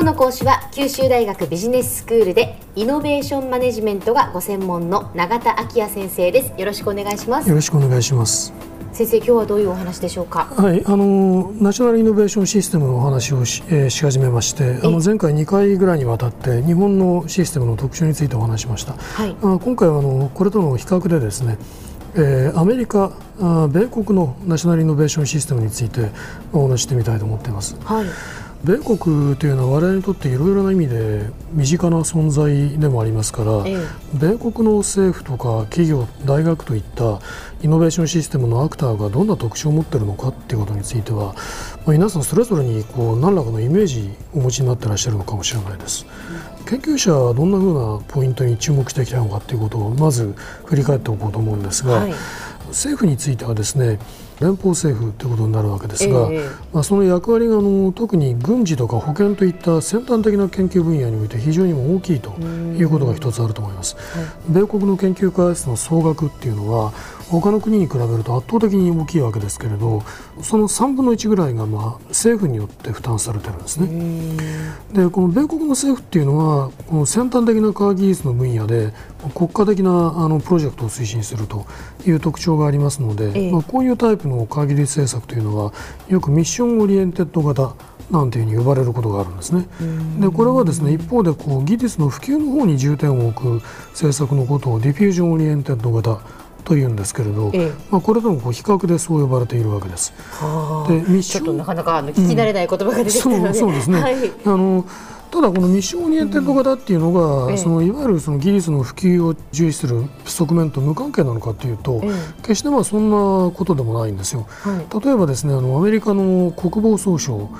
日の講師は九州大学ビジネススクールでイノベーションマネジメントがご専門の永田昭也先生です。よろしくお願いします。よろしくお願いします。先生今日はどういうお話でしょうか？はいあのナショナルイノベーションシステムのお話をし,、えー、し始めましてあの前回2回ぐらいにわたって日本のシステムの特徴についてお話しました、はい、あ今回はあのこれとの比較でですねえー、アメリカあ、米国のナショナルイノベーションシステムについてお話してみたいと思っています。はい米国というのは我々にとっていろいろな意味で身近な存在でもありますから、ええ、米国の政府とか企業、大学といったイノベーションシステムのアクターがどんな特徴を持っているのかということについては、まあ、皆さんそれぞれにこう何らかのイメージをお持ちになっていらっしゃるのかもしれないです。うん、研究者はどんなふうなポイントに注目していきたいのかということをまず振り返っておこうと思うんですが、はい、政府についてはですね連邦政府ということになるわけですが、えー、まあ、その役割があの特に軍事とか保健といった先端的な研究分野において非常に大きいということが一つあると思います。米国の研究開発の総額っていうのは他の国に比べると圧倒的に大きいわけですけれどその3分の1ぐらいがまあ政府によって負担されてるんですね。でこの米国の政府っていうのはこの先端的な科学技術の分野で国家的なあのプロジェクトを推進するという特徴がありますので、ええ、まあ、こういうタイプの科学技術政策というのはよく mission oriented 型なんていうふうに呼ばれることがあるんですね。でこれはですね一方でこう技術の普及の方に重点を置く政策のことを diffusion oriented 型というんですけれど、ええ、まあ、これともこう比較でそう呼ばれているわけです。でミッションちょっとなかなかあの聞き慣れない言葉が出てきたので、うん、そうそうですね、はい、あのただこの mission oriented 型っていうのが、うん、そのいわゆるその技術の普及を重視する側面と無関係なのかというと、決してまあそんなことでもないんですよ。はい、例えばですねあのアメリカの国防総省、こ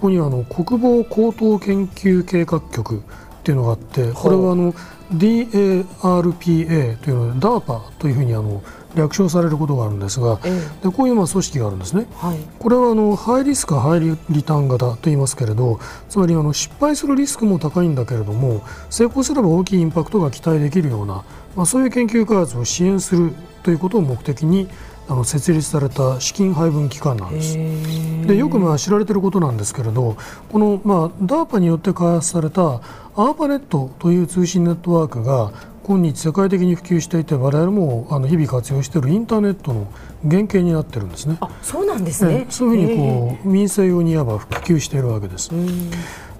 こにはあの国防高等研究計画局っていうのがあってこれはあの DARPA というのは DARPA というふうにあの略称されることがあるんですが、え。でこういうまあ組織があるんですね、はい、これはあのハイリスク、ハイリターン型と言いますけれどつまりあの失敗するリスクも高いんだけれども成功すれば大きいインパクトが期待できるような、まあ、そういう研究開発を支援するということを目的にあの設立された資金配分機関なんです。でよくまあ知られていることなんですけれどこのまあ DARPA によって開発されたアーパネットという通信ネットワークが今日世界的に普及していて我々もあの日々活用しているインターネットの原型になってるんですね。あそうなんですね。そういうふうにこう民生用にいわば普及しているわけです。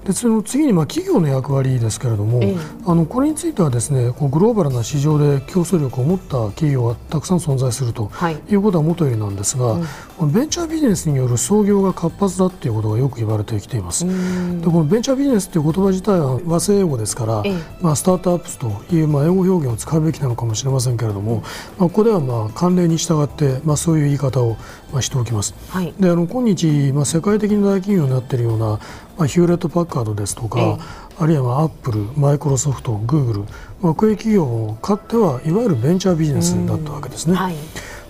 でその次にまあ企業の役割ですけれども、えあのこれについてはですねこうグローバルな市場で競争力を持った企業がたくさん存在するとい。うことはもとよりなんですが、はいうん、ベンチャービジネスによる創業が活発だということがよく言われてきています。でこのベンチャービジネスという言葉自体は和製英語ですから、え、まあ、スタートアップスというまあ英語表現を使うべきなのかもしれませんけれども、まあ、ここではまあ慣例に従って、まあ、そういう言い方をまあしておきます。はい、であの今日、まあ、世界的な大企業になっているようなまあ、ヒューレット・パッカードですとか、えあるいはアップル、マイクロソフト、グーグル、まあ、こういう企業を買ってはいわゆるベンチャービジネスだったわけですね。はい、で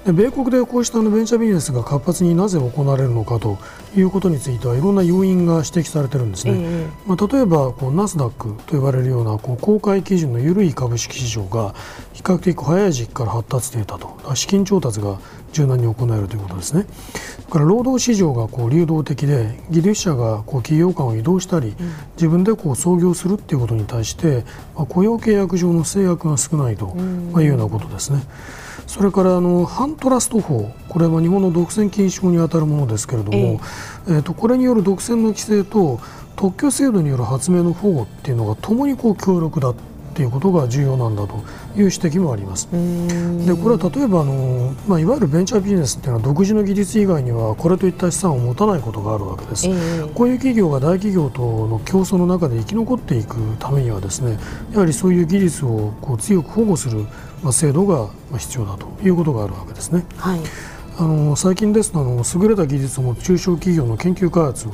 米国でこうしたベンチャービジネスが活発になぜ行われるのかということについてはいろんな要因が指摘されているんですね。えまあ、例えばこうナスダックと呼ばれるようなこう公開基準の緩い株式市場が比較的早い時期から発達していたと資金調達が柔軟に行えるということですね。から労働市場がこう流動的で技術者がこう企業間を移動したり、自分でこう創業するということに対して、まあ、雇用契約上の制約が少ないと、まあ、いうようなことですね。それからあの反トラスト法これは日本の独占禁止法に当たるものですけれども、ええー、とこれによる独占の規制と特許制度による発明の保護っていうのがともにこう強力だっていうことが重要なんだという指摘もあります。でこれは例えばあの、まあ、いわゆるベンチャービジネスっていうのは独自の技術以外にはこれといった資産を持たないことがあるわけです。こういう企業が大企業との競争の中で生き残っていくためにはですねやはりそういう技術をこう強く保護する、まあ、制度が必要だということがあるわけですね。はいあの最近ですとあの優れた技術を持つ中小企業の研究開発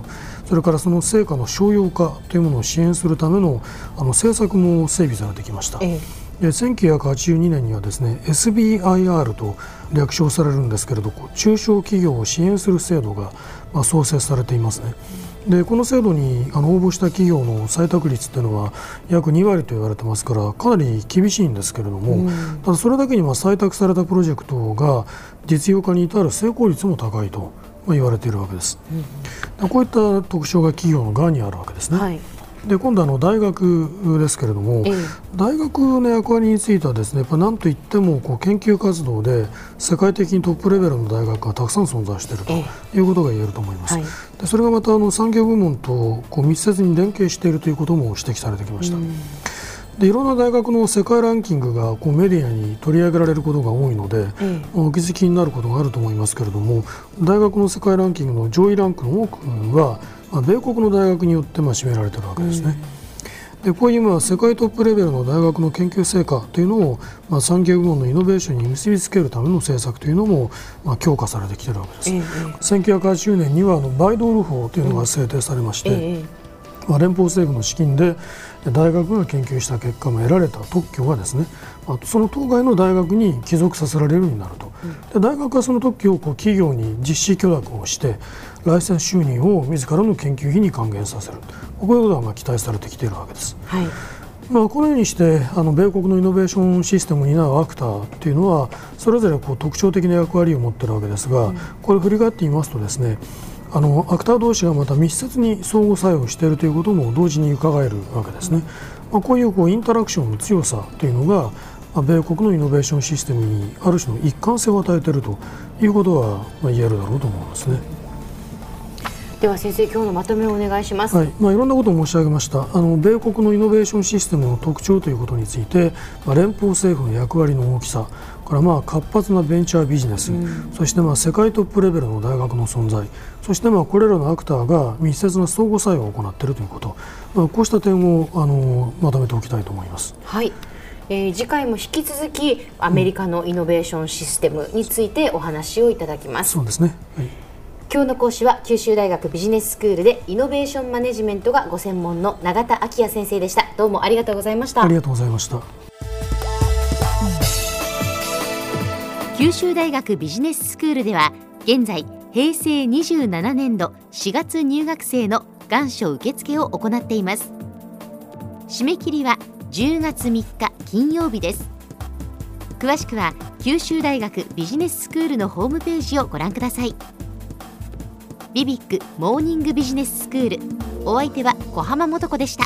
それからその成果の商用化というものを支援するためのあの政策も整備されてきました。ええ、で1982年にはですね SBIR と略称されるんですけれど中小企業を支援する制度が、まあ、創設されていますね。でこの制度にあの応募した企業の採択率というのは約2割と言われてますからかなり厳しいんですけれども、うん、ただそれだけにまあ採択されたプロジェクトが実用化に至る成功率も高いと言われているわけです。うん、こういった特徴が企業の側にあるわけですね。はいで今度あの大学ですけれども、え大学の役割についてはですねやっぱ何といってもこう研究活動で世界的にトップレベルの大学がたくさん存在しているということが言えると思います。はい、でそれがまたあの産業部門とこう密接に連携しているということも指摘されてきました。でいろんな大学の世界ランキングがこうメディアに取り上げられることが多いので、お気づきになることがあると思いますけれども大学の世界ランキングの上位ランクの多くはまあ、米国の大学によってまあ占められているわけですね。でこういう今世界トップレベルの大学の研究成果というのを、まあ、産業部門のイノベーションに結びつけるための政策というのも、まあ、強化されてきているわけです。え1980年にはあのバイドール法というのが制定されまして、えまあ、連邦政府の資金で大学が研究した結果も得られた特許がですねその当該の大学に帰属させられるようになると、で大学はその特許をこう企業に実施許諾をしてライセンス収入を自らの研究費に還元させる。こういうことがまあ期待されてきているわけです。はい。まあ、このようにしてあの米国のイノベーションシステムを担うアクターというのはそれぞれこう特徴的な役割を持っているわけですが、これ振り返ってみますとですねあのアクター同士がまた密接に相互作用しているということも同時に伺えるわけですね。まあ、こういうこうインタラクションの強さというのが米国のイノベーションシステムにある種の一貫性を与えているということは言えるだろうと思いますね。では先生今日のまとめをお願いします、はい。まあ、いろんなことを申し上げました。あの米国のイノベーションシステムの特徴ということについて、まあ、連邦政府の役割の大きさからまあ活発なベンチャービジネス、うん、そしてまあ世界トップレベルの大学の存在そしてまあこれらのアクターが密接な相互作用を行っているということ、まあ、こうした点をあのまとめておきたいと思います。はい。えー、次回も引き続きアメリカのイノベーションシステムについてお話をいただきます。そうですね、はい今日の講師は九州大学ビジネススクールでイノベーションマネジメントがご専門の永田昭也先生でした。どうもありがとうございました。ありがとうございました。九州大学ビジネススクールでは現在平成27年度4月入学生の願書受付を行っています。締め切りは10月3日金曜日です。詳しくは九州大学ビジネススクールのホームページをご覧くださいビビックモーニングビジネススクールお相手は小浜もとこでした。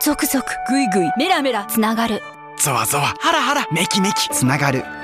続々ぐいぐいメラメラつながる。ゾワゾワハラハラメキメキ。つながる